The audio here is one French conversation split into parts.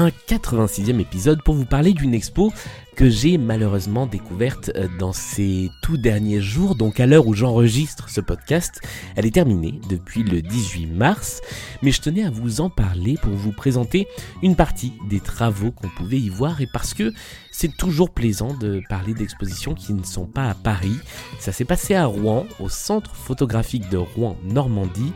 Un 86e épisode pour vous parler d'une expo que j'ai malheureusement découverte euh, dans ces tout derniers jours, donc à l'heure où j'enregistre ce podcast. Elle est terminée depuis le 18 mars, mais je tenais à vous en parler pour vous présenter une partie des travaux qu'on pouvait y voir et parce que c'est toujours plaisant de parler d'expositions qui ne sont pas à Paris. Ça s'est passé à Rouen, au centre photographique de Rouen Normandie,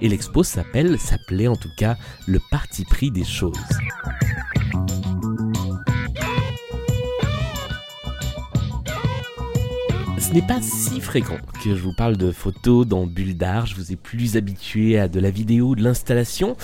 et l'expo s'appelle, s'appelait en tout cas, le parti pris des choses. Ce n'est pas si fréquent que je vous parle de photos dans Bulle d'art, je vous ai plus habitué à de la vidéo, de l'installation,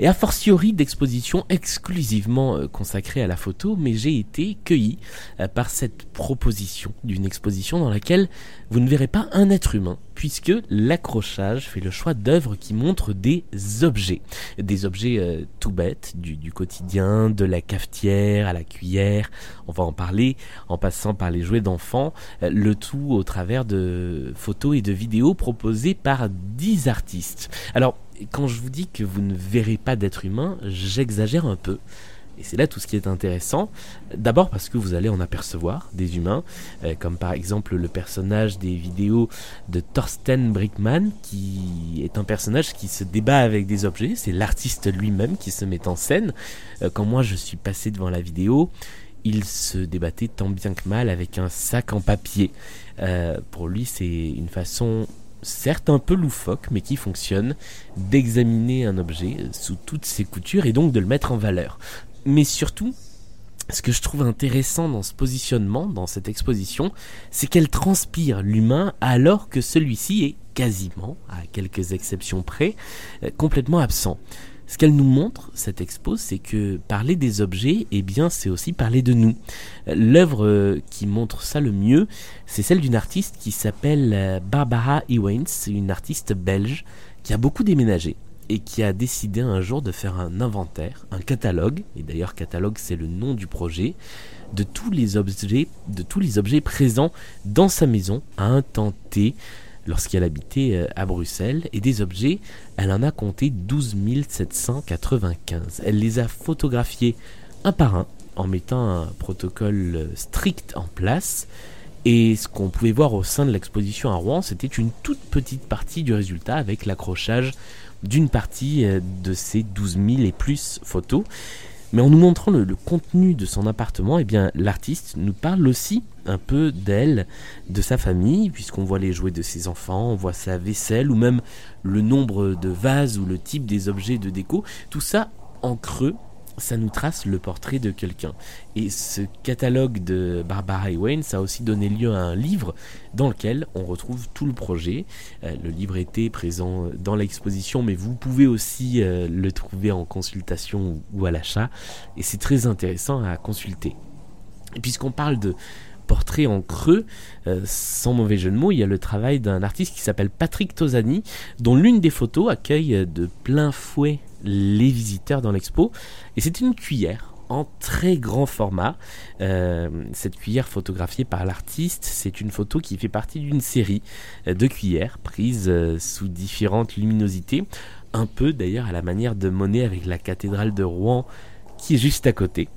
et a fortiori d'expositions exclusivement euh, consacrées à la photo, mais j'ai été cueilli euh, par cette proposition d'une exposition dans laquelle vous ne verrez pas un être humain, puisque l'accrochage fait le choix d'œuvres qui montrent des objets. Des objets euh, tout bêtes, du, quotidien, de la cafetière à la cuillère, on va en parler, en passant par les jouets d'enfants, le tout au travers de photos et de vidéos proposées par 10 artistes. Alors, quand je vous dis que vous ne verrez pas d'être humain, j'exagère un peu. Et c'est là tout ce qui est intéressant. D'abord parce que vous allez en apercevoir des humains, euh, comme par exemple le personnage des vidéos de Thorsten Brickman, qui est un personnage qui se débat avec des objets. C'est l'artiste lui-même qui se met en scène. Euh, quand moi je suis passé devant la vidéo, il se débattait tant bien que mal avec un sac en papier. Euh, pour lui, c'est une façon certes un peu loufoque, mais qui fonctionne, d'examiner un objet sous toutes ses coutures et donc de le mettre en valeur. Mais surtout, ce que je trouve intéressant dans ce positionnement, dans cette exposition, c'est qu'elle transpire l'humain alors que celui-ci est quasiment, à quelques exceptions près, euh, complètement absent. Ce qu'elle nous montre, cette expo, c'est que parler des objets, eh bien, c'est aussi parler de nous. L'œuvre euh, qui montre ça le mieux, c'est celle d'une artiste qui s'appelle euh, Barbara Ewens, une artiste belge qui a beaucoup déménagé et qui a décidé un jour de faire un inventaire, un catalogue, et d'ailleurs catalogue c'est le nom du projet, de tous les objets, de tous les objets présents dans sa maison à T lorsqu'elle habitait euh, à Bruxelles, et des objets, elle en a compté 12 795. Elle les a photographiés un par un, en mettant un protocole strict en place, et ce qu'on pouvait voir au sein de l'exposition à Rouen, c'était une toute petite partie du résultat avec l'accrochage d'une partie euh, de ces 12 000 et plus photos. Mais en nous montrant le, contenu de son appartement, eh bien, l'artiste nous parle aussi un peu d'elle, de sa famille, puisqu'on voit les jouets de ses enfants, on voit sa vaisselle, ou même le nombre de vases ou le type des objets de déco. Tout ça en creux, ça nous trace le portrait de quelqu'un. Et ce catalogue de Barbara Wayne, ça a aussi donné lieu à un livre dans lequel on retrouve tout le projet. Euh, le livre était présent dans l'exposition, mais vous pouvez aussi euh, le trouver en consultation ou, à l'achat. Et c'est très intéressant à consulter. Et puisqu'on parle de portrait en creux, euh, sans mauvais jeu de mots, il y a le travail d'un artiste qui s'appelle Patrick Tosani, dont l'une des photos accueille de plein fouet les visiteurs dans l'expo. Et c'est une cuillère en très grand format. Euh, cette cuillère photographiée par l'artiste, c'est une photo qui fait partie d'une série euh, de cuillères prises sous différentes luminosités. Un peu d'ailleurs à la manière de Monet avec la cathédrale de Rouen qui est juste à côté.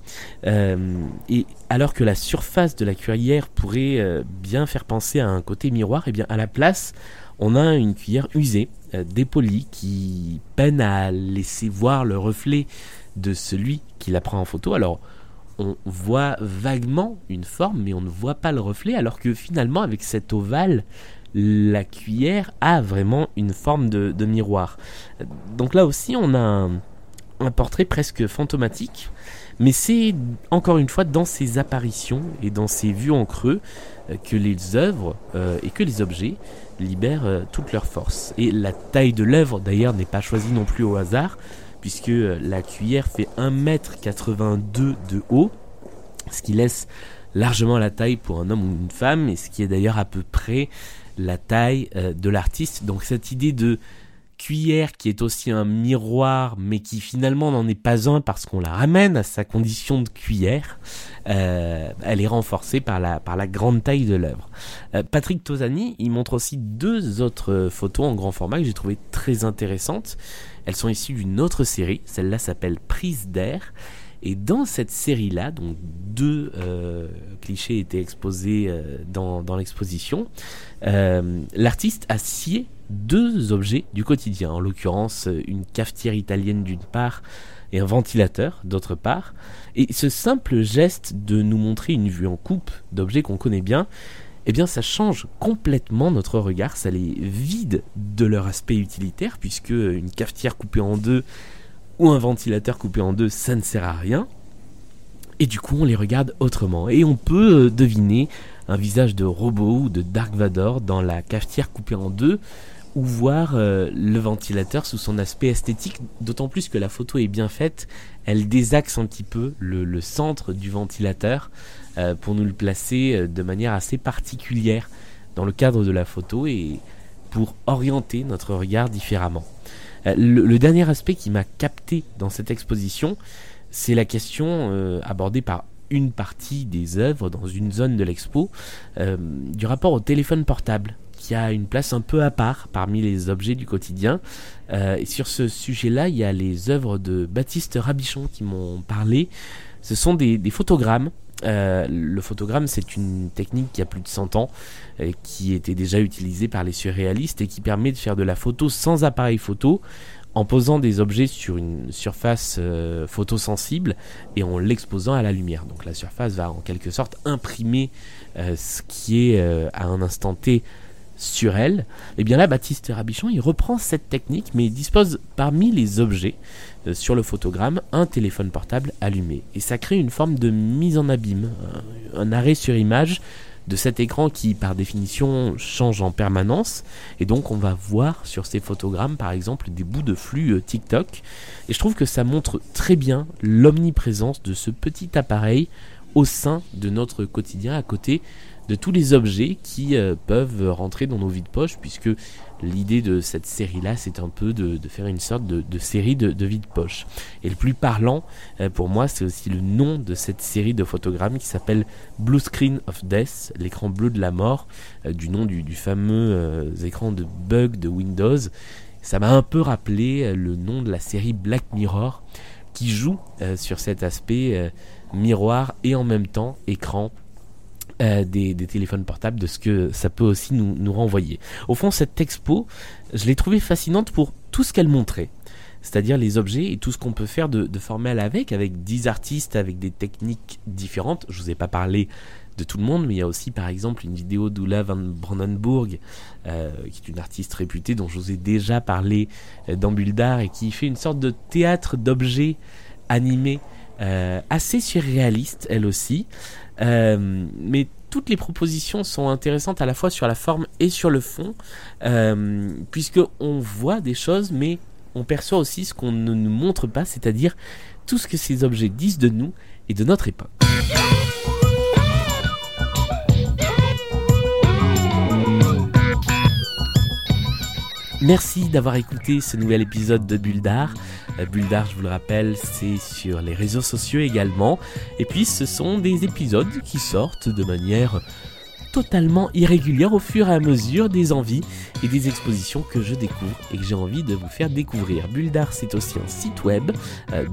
Euh, et alors que la surface de la cuillère pourrait euh, bien faire penser à un côté miroir, et bien à la place, on a une cuillère usée, euh, dépolie, qui peine à laisser voir le reflet de celui qui la prend en photo. Alors, on voit vaguement une forme, mais on ne voit pas le reflet, alors que finalement, avec cet ovale, la cuillère a vraiment une forme de, de miroir. Donc là aussi, on a un, un portrait presque fantomatique, mais c'est encore une fois dans ces apparitions et dans ces vues en creux euh, que les œuvres euh, et que les objets libèrent euh, toute leur force. Et la taille de l'œuvre d'ailleurs n'est pas choisie non plus au hasard, puisque la cuillère fait 1m82 de haut, ce qui laisse largement la taille pour un homme ou une femme, et ce qui est d'ailleurs à peu près la taille de l'artiste. Donc cette idée de cuillère qui est aussi un miroir, mais qui finalement n'en est pas un parce qu'on la ramène à sa condition de cuillère, euh, elle est renforcée par la, par la grande taille de l'œuvre. Euh, Patrick Tosani, il montre aussi deux autres photos en grand format que j'ai trouvé très intéressantes. Elles sont issues d'une autre série, celle-là s'appelle Prise d'air. Et dans cette série-là, donc deux euh, clichés étaient exposés euh, dans, dans l'exposition, euh, l'artiste a scié deux objets du quotidien, en l'occurrence une cafetière italienne d'une part et un ventilateur d'autre part. Et ce simple geste de nous montrer une vue en coupe d'objets qu'on connaît bien, eh bien ça change complètement notre regard, ça les vide de leur aspect utilitaire, puisque une cafetière coupée en deux ou un ventilateur coupé en deux, ça ne sert à rien. Et du coup, on les regarde autrement. Et on peut euh, deviner un visage de robot ou de Dark Vador dans la cafetière coupée en deux, ou voir euh, le ventilateur sous son aspect esthétique, d'autant plus que la photo est bien faite, elle désaxe un petit peu le, centre du ventilateur euh, pour nous le placer de manière assez particulière dans le cadre de la photo et pour orienter notre regard différemment. Euh, le, dernier aspect qui m'a capté dans cette exposition, c'est la question euh, abordée par une partie des œuvres dans une zone de l'expo euh, du rapport au téléphone portable qui a une place un peu à part parmi les objets du quotidien. et sur ce sujet-là, il y a les œuvres de Baptiste Rabichon qui m'ont parlé. Ce sont des, photogrammes euh, le photogramme, c'est une technique qui a plus de 100 ans, euh, qui était déjà utilisée par les surréalistes et qui permet de faire de la photo sans appareil photo, en posant des objets sur une surface euh, photosensible et en l'exposant à la lumière. Donc la surface va en quelque sorte imprimer ce qui est à un instant T sur elle, et eh bien là, Baptiste Rabichon, il reprend cette technique, mais il dispose parmi les objets euh, sur le photogramme un téléphone portable allumé. Et ça crée une forme de mise en abîme, un, arrêt sur image de cet écran qui, par définition, change en permanence. Et donc, on va voir sur ces photogrammes, par exemple, des bouts de flux euh, TikTok. Et je trouve que ça montre très bien l'omniprésence de ce petit appareil au sein de notre quotidien à côté de tous les objets qui euh, peuvent rentrer dans nos vides poches puisque l'idée de cette série là c'est un peu de, faire une sorte de, série de, de vides poches et le plus parlant euh, pour moi c'est aussi le nom de cette série de photogrammes qui s'appelle Blue Screen of Death l'écran bleu de la mort euh, du nom du fameux écran de bug de Windows. Ça m'a un peu rappelé le nom de la série Black Mirror qui joue sur cet aspect miroir et en même temps écran euh, des, téléphones portables, de ce que ça peut aussi nous, renvoyer. Au fond, cette expo, je l'ai trouvée fascinante pour tout ce qu'elle montrait. C'est-à-dire les objets et tout ce qu'on peut faire de, formel avec, avec 10 artistes, avec des techniques différentes. Je vous ai pas parlé de tout le monde, mais il y a aussi par exemple une vidéo d'Oula van Brandenburg, euh, qui est une artiste réputée dont je vous ai déjà parlé euh, dans Bulle et qui fait une sorte de théâtre d'objets animés assez surréaliste elle aussi. Euh, mais toutes les propositions sont intéressantes à la fois sur la forme et sur le fond, euh, puisque on voit des choses, mais on perçoit aussi ce qu'on ne nous montre pas, c'est-à-dire tout ce que ces objets disent de nous et de notre époque. Merci d'avoir écouté ce nouvel épisode de Bulle d'Art. Euh, Bulle d'Art, je vous le rappelle, c'est sur les réseaux sociaux également. Et puis ce sont des épisodes qui sortent de manière totalement irrégulière au fur et à mesure des envies et des expositions que je découvre et que j'ai envie de vous faire découvrir. Bulle d'art, c'est aussi un site web, euh,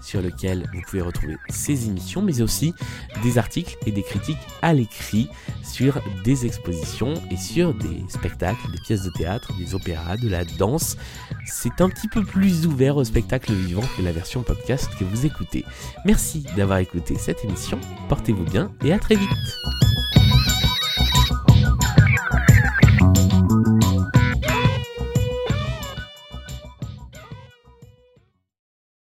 sur lequel vous pouvez retrouver ces émissions, mais aussi des articles et des critiques à l'écrit sur des expositions et sur des spectacles, des pièces de théâtre, des opéras, de la danse. C'est un petit peu plus ouvert au spectacle vivant que la version podcast que vous écoutez. Merci d'avoir écouté cette émission, portez-vous bien et à très vite